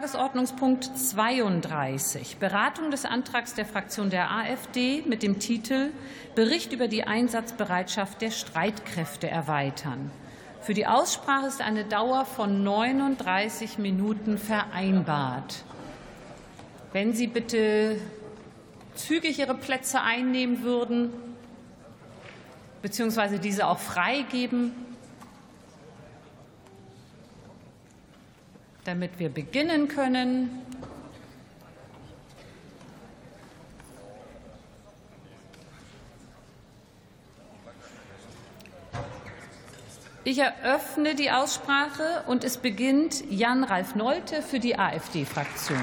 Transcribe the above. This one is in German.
Tagesordnungspunkt 32, Beratung des Antrags der Fraktion der AfD mit dem Titel Bericht über die Einsatzbereitschaft der Streitkräfte erweitern. Für die Aussprache ist eine Dauer von 39 Minuten vereinbart. Wenn Sie bitte zügig Ihre Plätze einnehmen würden, beziehungsweise diese auch freigeben, damit wir beginnen können. Ich eröffne die Aussprache und es beginnt Jan-Ralf Nolte für die AfD-Fraktion.